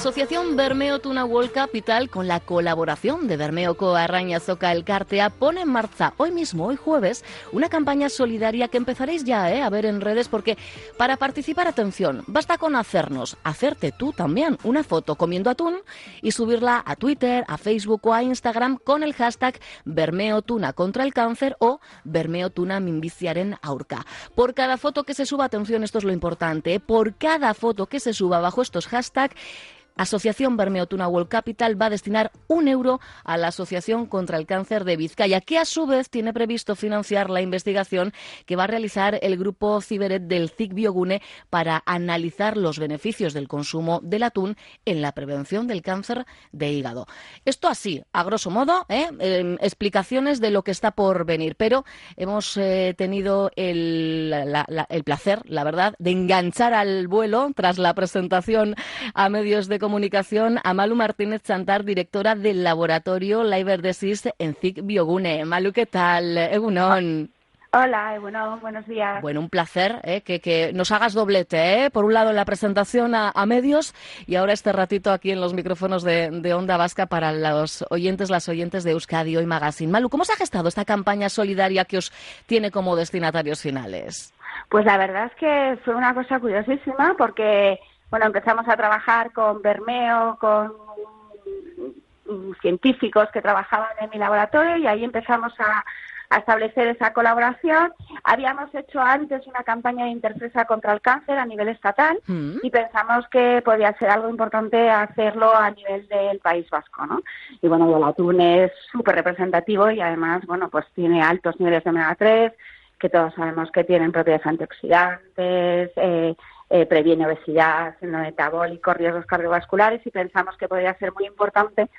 Asociación Bermeo Tuna World Capital, con la colaboración de Bermeo Coa Arraña Zoca El Cartea, pone en marcha hoy mismo, hoy jueves, una campaña solidaria que empezaréis ya eh, a ver en redes porque para participar, atención, basta con hacernos, hacerte tú también una foto comiendo atún y subirla a Twitter, a Facebook o a Instagram con el hashtag Bermeo Tuna contra el cáncer o Bermeo Tuna Minviciaren Aurca. Por cada foto que se suba, atención, esto es lo importante, eh, por cada foto que se suba bajo estos hashtags, Asociación Bermeotuna World Capital va a destinar un euro a la Asociación contra el Cáncer de Vizcaya, que a su vez tiene previsto financiar la investigación que va a realizar el grupo Ciberet del CIC Biogune para analizar los beneficios del consumo del atún en la prevención del cáncer de hígado. Esto así, a grosso modo, ¿eh? Em, explicaciones de lo que está por venir, pero hemos eh, tenido el, el placer, la verdad, de enganchar al vuelo tras la presentación a medios de comunicación a Malu Martínez Chantar, directora del laboratorio Liver Disease en CIC Biogune. Malu, ¿qué tal? Egunon. Hola, bueno, buenos días. Bueno, un placer ¿eh? que, que, nos hagas doblete. ¿eh? Por un lado, en la presentación a, a, medios y ahora este ratito aquí en los micrófonos de, de, Onda Vasca para los oyentes, las oyentes de Euskadi Hoy Magazine. Malu, ¿cómo se ha gestado esta campaña solidaria que os tiene como destinatarios finales? Pues la verdad es que fue una cosa curiosísima porque bueno, empezamos a trabajar con Bermeo, con científicos que trabajaban en mi laboratorio y ahí empezamos a, a establecer esa colaboración. Habíamos hecho antes una campaña de interpresa contra el cáncer a nivel estatal mm. y pensamos que podía ser algo importante hacerlo a nivel del País Vasco, ¿no? Y bueno, el atún es súper representativo y además, bueno, pues tiene altos niveles de omega 3, que todos sabemos que tienen propiedades antioxidantes, eh, eh, previene obesidad, síndrome metabólico, riesgos cardiovasculares y pensamos que podría ser muy importante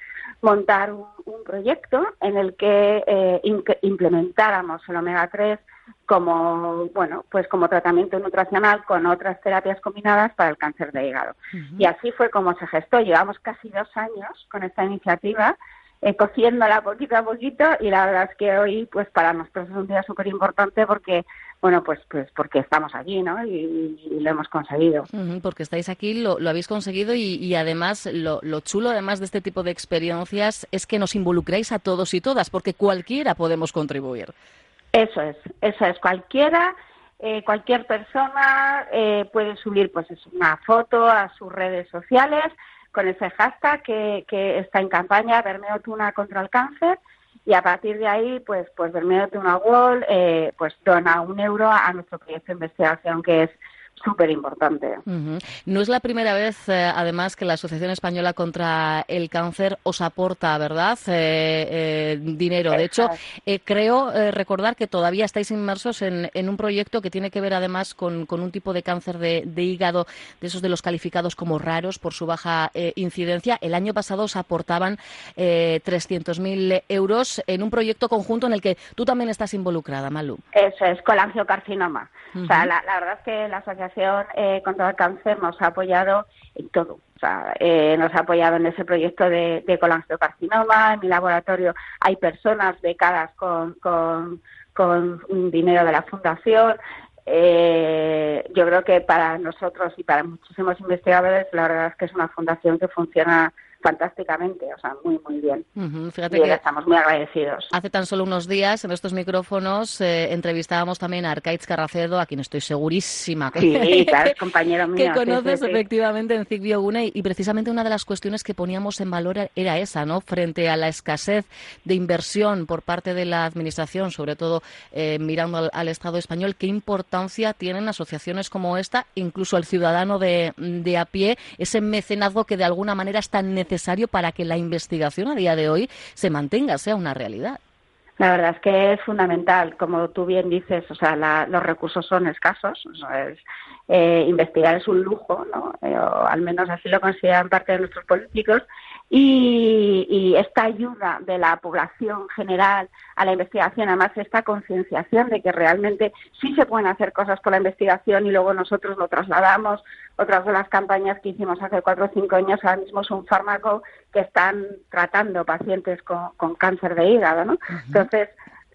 montar un, un proyecto en el que eh, implementáramos el omega 3 como bueno pues como tratamiento nutricional con otras terapias combinadas para el cáncer de hígado uh -huh. y así fue como se gestó llevamos casi dos años con esta iniciativa eh, cociéndola poquito a poquito y la verdad es que hoy pues para nosotros es un día súper importante porque bueno pues pues porque estamos allí no y, y lo hemos conseguido. Porque estáis aquí lo, lo habéis conseguido y, y además lo, lo, chulo además de este tipo de experiencias es que nos involucráis a todos y todas porque cualquiera podemos contribuir. Eso es eso es. Cualquiera eh, cualquier persona eh, puede subir pues una foto a sus redes sociales con ese hashtag que, que está en campaña Bermeo Tuna contra el cáncer y a partir de ahí pues pues Bermeo Tuna Wall eh, pues dona un euro a nuestro proyecto de investigación que es súper importante. Uh -huh. No es la primera vez, eh, además, que la Asociación Española contra el Cáncer os aporta, ¿verdad?, eh, eh, dinero. De hecho, creo recordar que todavía estáis inmersos en, en, un proyecto que tiene que ver, además, con, con un tipo de cáncer de, de, hígado, de esos de los calificados como raros por su baja incidencia. El año pasado os aportaban 300.000 euros en un proyecto conjunto en el que tú también estás involucrada, Malu. Eso es, colangiocarcinoma. Uh -huh. O sea, la, la verdad es que la asociación eh, contra el cáncer nos ha apoyado en todo. O sea, eh, nos ha apoyado en ese proyecto de, de colangiocarcinoma. En mi laboratorio hay personas becadas con, con, con dinero de la fundación. Eh, yo creo que para nosotros y para muchísimos investigadores, la verdad es que es una fundación que funciona fantásticamente, o sea, muy, muy bien. fíjate que estamos muy agradecidos. Hace tan solo unos días en estos micrófonos eh, entrevistábamos también a Arcaiz Carracedo, a quien estoy segurísima que, compañero mío, que conoces efectivamente en Zigbio Gune, y precisamente una de las cuestiones que poníamos en valor era esa, ¿no? Frente a la escasez de inversión por parte de la Administración, sobre todo eh, mirando al, Estado español, qué importancia tienen asociaciones como esta, incluso el ciudadano de, de a pie, ese mecenazgo que de alguna manera es tan necesario para que la investigación a día de hoy se mantenga, sea una realidad. La verdad es que es fundamental, como tú bien dices, o sea, los recursos son escasos, eh, investigar es un lujo, ¿no? Eh, o al menos así lo consideran parte de nuestros políticos, y, esta ayuda de la población general a la investigación, además esta concienciación de que realmente sí se pueden hacer cosas por la investigación y luego nosotros lo trasladamos. Otras de las campañas que hicimos hace cuatro o cinco años ahora mismo es un fármaco que están tratando pacientes con, cáncer de hígado, ¿no? Entonces,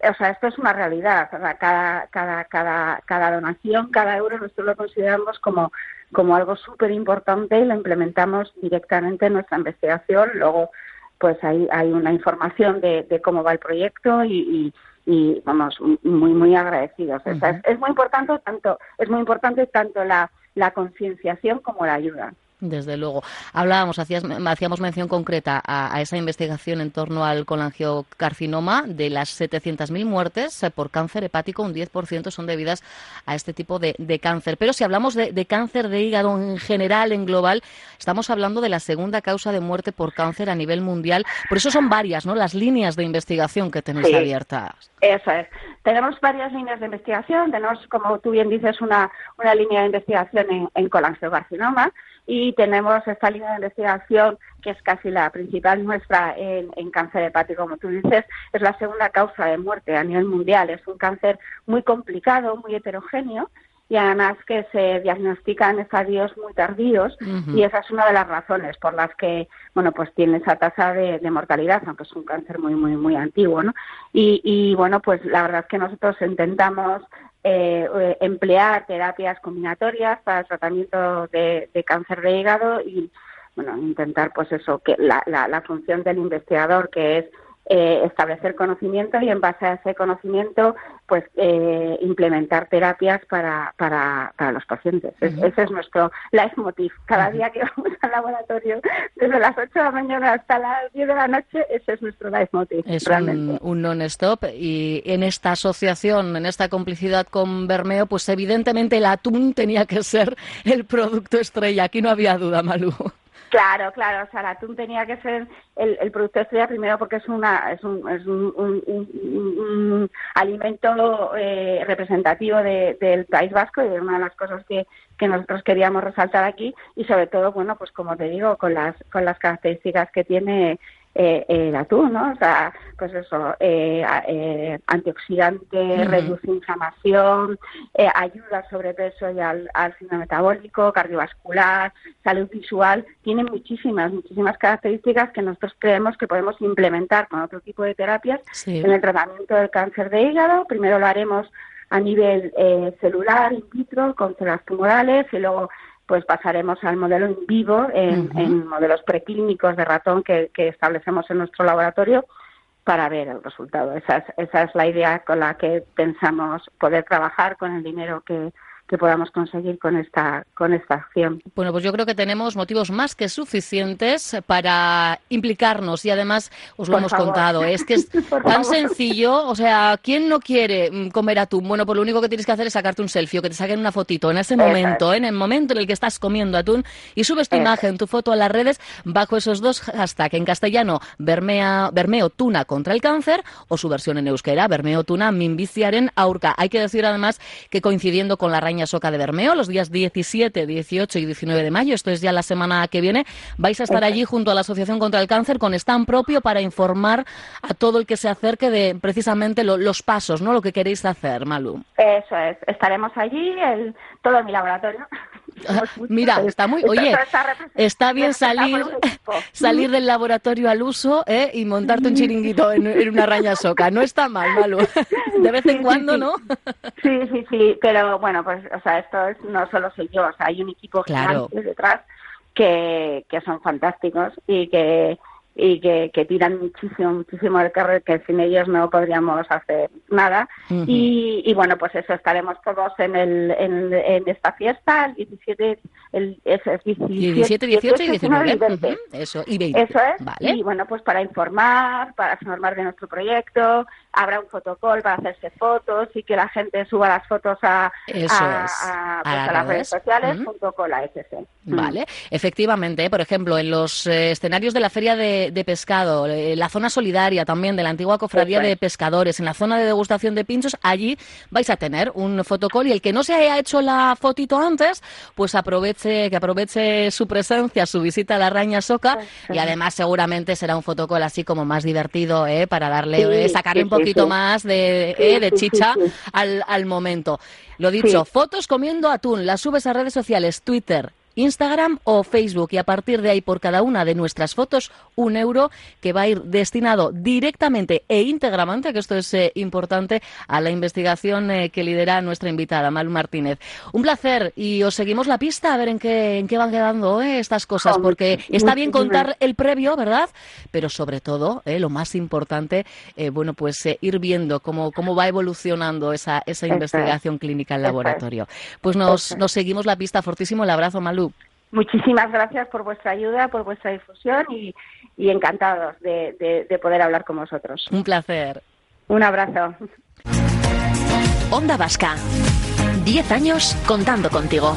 o sea, esto es una realidad. cada, cada, cada, cada donación, cada euro, nosotros lo consideramos como como algo súper importante y lo implementamos directamente en nuestra investigación. Luego, pues hay, hay una información de, de cómo va el proyecto y, y, vamos, muy, muy agradecidos. es, es, muy importante tanto, es muy importante tanto la, la concienciación como la ayuda. Desde luego. Hablábamos, hacíamos mención concreta a, esa investigación en torno al colangiocarcinoma. De las 700.000 muertes eh, por cáncer hepático, un 10% son debidas a este tipo de, cáncer. Pero si hablamos de, cáncer de hígado en general, en global, estamos hablando de la segunda causa de muerte por cáncer a nivel mundial. Por eso son varias ¿no? las líneas de investigación que tenéis abiertas. Eso es. Tenemos varias líneas de investigación. Tenemos, como tú bien dices, una, una línea de investigación en, en colangiocarcinoma y tenemos esta línea de investigación que es casi la principal nuestra en, cáncer hepático, como tú dices, es la segunda causa de muerte a nivel mundial. Es un cáncer muy complicado, muy heterogéneo y además que se diagnostica en estadios muy tardíos y esa es una de las razones por las que bueno pues tiene esa tasa de, mortalidad aunque es un cáncer muy muy muy antiguo ¿no? y, y bueno pues la verdad es que nosotros intentamos eh, emplear terapias combinatorias para el tratamiento de, cáncer de hígado y bueno intentar pues eso que la, la función del investigador que es eh, establecer conocimiento y en base a ese conocimiento pues eh, implementar terapias para, para, para los pacientes. ese es nuestro leitmotiv. Cada día que vamos al laboratorio, desde las 8 de la mañana hasta las 10 de la noche, ese es nuestro leitmotiv. Es un, un non-stop y en esta asociación, en esta complicidad con Bermeo, pues evidentemente el atún tenía que ser el producto estrella. Aquí no había duda, Malú. Claro, claro, o sea, el atún tenía que ser el, el producto estrella primero porque es una es un, es un, alimento eh, representativo del País Vasco y es una de las cosas que, que nosotros queríamos resaltar aquí y sobre todo, bueno, pues como te digo, con las con las características que tiene eh, el atún, ¿no? O sea, pues eso, eh, eh, antioxidante, reduce inflamación, ayuda al sobrepeso y al, al síndrome metabólico, cardiovascular, salud visual, tiene muchísimas, muchísimas características que nosotros creemos que podemos implementar con otro tipo de terapias en el tratamiento del cáncer de hígado. Primero lo haremos a nivel celular, in vitro, con células tumorales y luego pues pasaremos al modelo in vivo en, modelos preclínicos de ratón que, que, establecemos en nuestro laboratorio para ver el resultado. Esa es, esa es la idea con la que pensamos poder trabajar con el dinero que, que podamos conseguir con esta, con esta acción. Bueno, pues yo creo que tenemos motivos más que suficientes para implicarnos y además os lo hemos contado. Es que es tan sencillo, o sea, ¿quién no quiere comer atún? Bueno, pues lo único que tienes que hacer es sacarte un selfie o que te saquen una fotito en ese momento, en el momento en el que estás comiendo atún y subes tu imagen, tu foto a las redes bajo esos dos hashtags en castellano, Bermea, Bermeo Tuna contra el cáncer o su versión en euskera, Bermeo Tuna Minviciaren Aurca. Hay que decir además que coincidiendo con la raíz Soca de Bermeo los días 17, 18 y 19 de mayo. Esto es ya la semana que viene. Vais a estar allí junto a la Asociación contra el Cáncer con stand propio para informar a todo el que se acerque de precisamente los pasos, ¿no? Lo que queréis hacer, Malu. Eso es. Estaremos allí, el, todo en mi laboratorio. Mira, está muy, oye, está bien salir, salir del laboratorio al uso ¿eh? y montarte un chiringuito en, una raña soca. No está mal, Malu. De vez en cuando, ¿no? Sí, sí, sí, pero bueno, pues, o sea, esto es, no solo soy yo, o sea, hay un equipo claro. detrás que, que son fantásticos y que y que, que, tiran muchísimo, muchísimo el carro, que sin ellos no podríamos hacer nada. y, y, bueno, pues eso, estaremos todos en, el, en, en esta fiesta, el 17, el, es, 17, 18, y 19. Y 20. Eso, y 20. Eso es. Vale. Y bueno, pues para informar, para informar de nuestro proyecto, habrá un fotocall para hacerse fotos y que la gente suba las fotos a, a, a, pues a, las redes sociales junto con la SC. Vale, efectivamente, por ejemplo, en los eh, escenarios de la Feria de, de Pescado, eh, la zona solidaria también de la antigua cofradía de pescadores, en la zona de degustación de pinchos, allí vais a tener un fotocall y el que no se haya hecho la fotito antes, pues aproveche, que aproveche su presencia, su visita a la Raña Soca y además seguramente será un fotocall así como más divertido, ¿eh? para darle, eh, sacarle un poquito poquito más de, eh, de chicha al, al momento. Lo dicho, fotos comiendo atún, las subes a redes sociales, Twitter, Instagram o Facebook y a partir de ahí por cada una de nuestras fotos un euro que va a ir destinado directamente e íntegramente, que esto es eh, importante, a la investigación eh, que lidera nuestra invitada, Malu Martínez. Un placer y os seguimos la pista a ver en qué, en qué van quedando eh, estas cosas, porque está bien contar el previo, ¿verdad? Pero sobre todo, lo más importante, bueno, pues ir viendo cómo, cómo va evolucionando esa, esa investigación clínica en laboratorio. Pues nos, nos seguimos la pista. Fortísimo el abrazo, Malu. Muchísimas gracias por vuestra ayuda, por vuestra difusión y, encantados de, de poder hablar con vosotros. Un placer. Un abrazo. Onda Vasca. Diez años contando contigo.